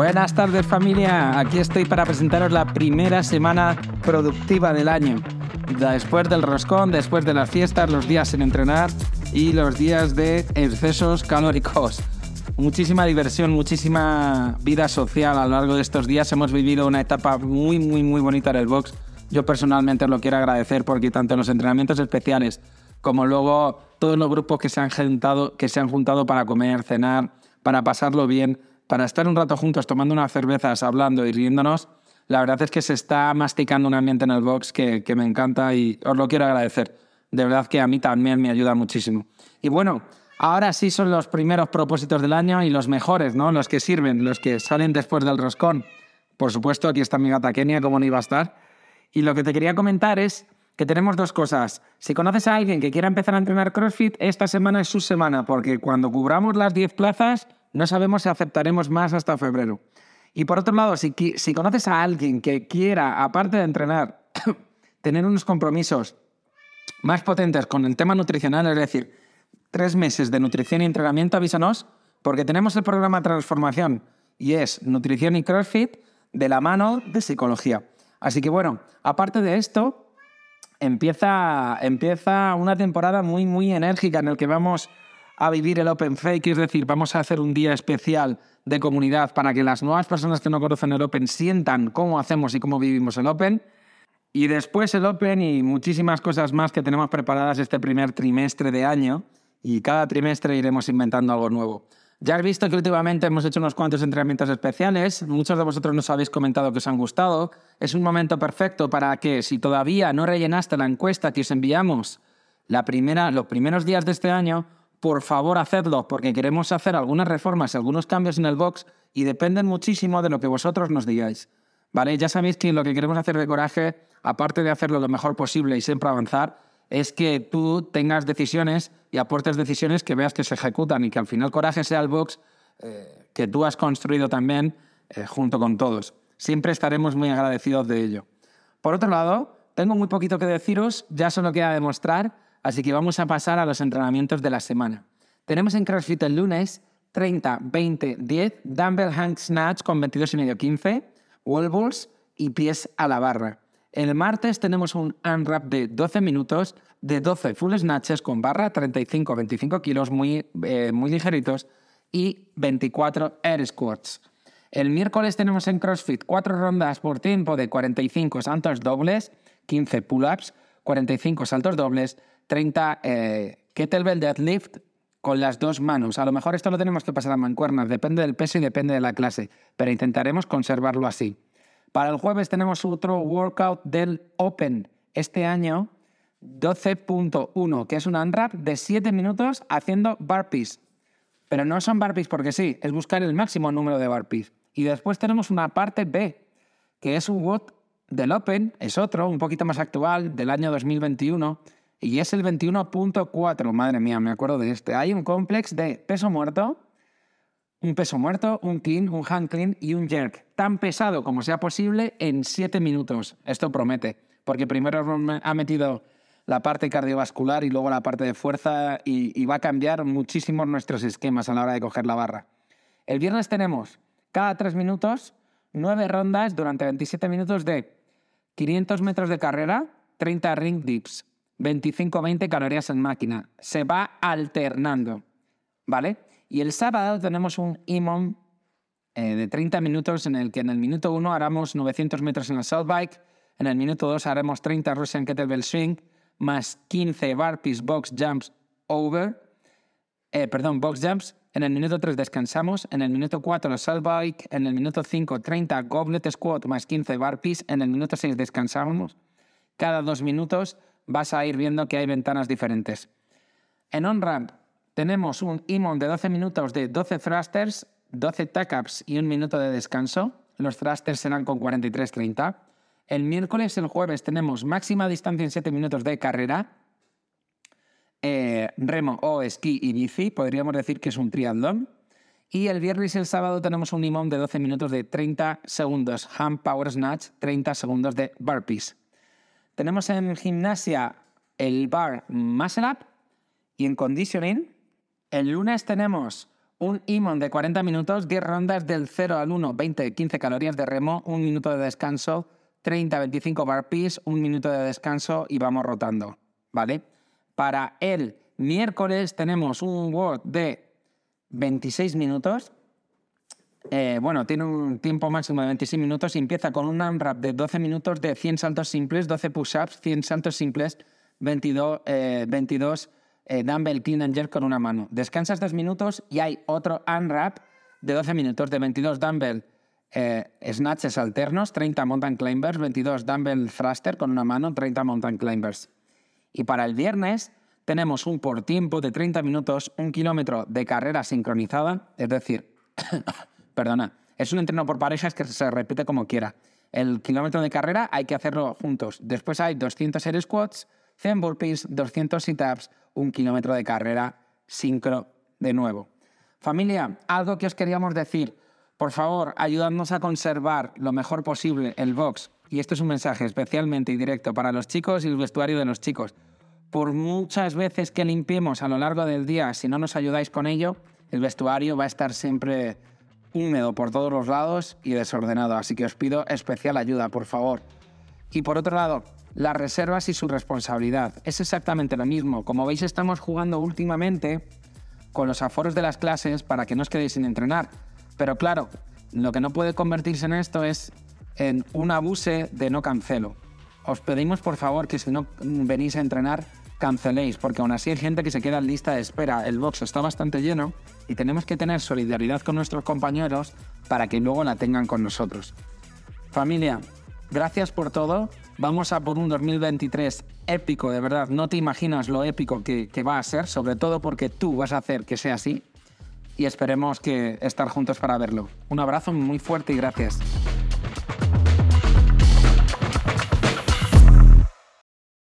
Buenas tardes familia, aquí estoy para presentaros la primera semana productiva del año. Después del roscón, después de las fiestas, los días sin entrenar y los días de excesos calóricos. Muchísima diversión, muchísima vida social a lo largo de estos días. Hemos vivido una etapa muy, muy, muy bonita en el box. Yo personalmente lo quiero agradecer porque tanto en los entrenamientos especiales como luego todos los grupos que se han juntado, que se han juntado para comer, cenar, para pasarlo bien, para estar un rato juntos tomando unas cervezas, hablando y riéndonos, la verdad es que se está masticando un ambiente en el box que, me encanta y os lo quiero agradecer. De verdad que a mí también me ayuda muchísimo. Y bueno, ahora sí son los primeros propósitos del año y los mejores, ¿no? Los que sirven, los que salen después del roscón. Por supuesto, aquí está mi gata Kenia, como no iba a estar. Y lo que te quería comentar es que tenemos dos cosas. Si conoces a alguien que quiera empezar a entrenar CrossFit, esta semana es su semana, porque cuando cubramos las 10 plazas, no sabemos si aceptaremos más hasta febrero. Y por otro lado, si, conoces a alguien que quiera, aparte de entrenar, tener unos compromisos más potentes con el tema nutricional, es decir, tres meses de nutrición y entrenamiento, avísanos, porque tenemos el programa Transformación y es nutrición y CrossFit de la mano de psicología. Así que bueno, aparte de esto, empieza, empieza una temporada muy, muy enérgica en el que vamos a vivir el Open Fake, es decir, vamos a hacer un día especial de comunidad para que las nuevas personas que no conocen el Open sientan cómo hacemos y cómo vivimos el Open. Y después el Open y muchísimas cosas más que tenemos preparadas este primer trimestre de año y cada trimestre iremos inventando algo nuevo. Ya has visto que últimamente hemos hecho unos cuantos entrenamientos especiales, muchos de vosotros nos habéis comentado que os han gustado. Es un momento perfecto para que si todavía no rellenaste la encuesta que os enviamos la primera, los primeros días de este año, por favor hacedlo, porque queremos hacer algunas reformas, algunos cambios en el box y dependen muchísimo de lo que vosotros nos digáis. ¿Vale? Ya sabéis que lo que queremos hacer de coraje, aparte de hacerlo lo mejor posible y siempre avanzar, es que tú tengas decisiones y aportes decisiones que veas que se ejecutan y que al final coraje sea el box eh, que tú has construido también eh, junto con todos. Siempre estaremos muy agradecidos de ello. Por otro lado, tengo muy poquito que deciros, ya solo queda demostrar Así que vamos a pasar a los entrenamientos de la semana. Tenemos en CrossFit el lunes 30, 20, 10, dumbbell hang snatch con 22 y medio 15, wall balls y pies a la barra. El martes tenemos un unwrap de 12 minutos de 12 full snatches con barra 35-25 kilos muy, eh, muy ligeritos y 24 air squats. El miércoles tenemos en CrossFit 4 rondas por tiempo de 45 saltos dobles, 15 pull-ups, 45 saltos dobles, 30 eh, kettlebell deadlift con las dos manos. A lo mejor esto lo tenemos que pasar a mancuernas, depende del peso y depende de la clase, pero intentaremos conservarlo así. Para el jueves tenemos otro workout del Open. Este año 12.1, que es un unwrap de 7 minutos haciendo burpees. Pero no son burpees porque sí, es buscar el máximo número de burpees. Y después tenemos una parte B, que es un WOD del Open, es otro, un poquito más actual, del año 2021, y es el 21.4. Madre mía, me acuerdo de este. Hay un complex de peso muerto, un peso muerto, un clean, un hand clean y un jerk. Tan pesado como sea posible en 7 minutos. Esto promete, porque primero ha metido la parte cardiovascular y luego la parte de fuerza y, va a cambiar muchísimo nuestros esquemas a la hora de coger la barra. El viernes tenemos cada 3 minutos 9 rondas durante 27 minutos de 500 metros de carrera, 30 ring dips, 25-20 calorías en máquina. Se va alternando, ¿vale? Y el sábado tenemos un IMON eh, de 30 minutos en el que en el minuto 1 haremos 900 metros en el South Bike, en el minuto 2 haremos 30 Russian Kettlebell Swing, más 15 burpees box jumps over, eh, perdón, box jumps, en el minuto 3 descansamos, en el minuto 4 el South Bike, en el minuto 5 30 Goblet Squat más 15 burpees, en el minuto 6 descansamos, cada dos minutos vas a ir viendo que hay ventanas diferentes. En on-ramp tenemos un IMON de 12 minutos de 12 thrusters, 12 tuck-ups y un minuto de descanso. Los thrusters serán con 43-30. El miércoles y el jueves tenemos máxima distancia en 7 minutos de carrera, eh, remo o esquí y bici. Podríamos decir que es un triatlón. Y el viernes y el sábado tenemos un IMON de 12 minutos de 30 segundos, hand power snatch, 30 segundos de burpees. Tenemos en gimnasia el bar Muscle Up y en conditioning, el lunes tenemos un IMON de 40 minutos, 10 rondas del 0 al 1, 20, 15 calorías de remo, un minuto de descanso, 30, 25 burpees, un minuto de descanso y vamos rotando, ¿vale? Para el miércoles tenemos un WOD de 26 minutos. Eh, bueno, tiene un tiempo máximo de 26 minutos y empieza con un AMRAP de 12 minutos de 100 saltos simples, 12 push-ups, 100 saltos simples, 22, 22 eh, dumbbell clean and jerk con una mano. Descansas dos minutos y hay otro unwrap de 12 minutos de 22 dumbbell eh, snatches alternos, 30 mountain climbers, 22 dumbbell thruster con una mano, 30 mountain climbers. Y para el viernes tenemos un por tiempo de 30 minutos, un kilómetro de carrera sincronizada, es decir, perdona, es un entreno por parejas que se repite como quiera. El kilómetro de carrera hay que hacerlo juntos. Después hay 200 air squats, 100 burpees, 200 sit-ups, un kilómetro de carrera sincro de nuevo. Familia, algo que os queríamos decir. Por favor, ayudadnos a conservar lo mejor posible el box. Y esto es un mensaje especialmente y directo para los chicos y el vestuario de los chicos. Por muchas veces que limpiemos a lo largo del día, si no nos ayudáis con ello, el vestuario va a estar siempre húmedo por todos los lados y desordenado. Así que os pido especial ayuda, por favor. Y por otro lado, las reservas y su responsabilidad. Es exactamente lo mismo. Como veis, estamos jugando últimamente con los aforos de las clases para que no os quedéis sin entrenar. Pero claro, lo que no puede convertirse en esto es en un abuse de no cancelo. Os pedimos por favor que si no venís a entrenar, canceléis, porque aún así hay gente que se queda lista de espera. El box está bastante lleno y tenemos que tener solidaridad con nuestros compañeros para que luego la tengan con nosotros. Familia, gracias por todo Vamos a por un 2023 épico, de verdad. No te imaginas lo épico que, va a ser, sobre todo porque tú vas a hacer que sea así. Y esperemos que estar juntos para verlo. Un abrazo muy fuerte y gracias.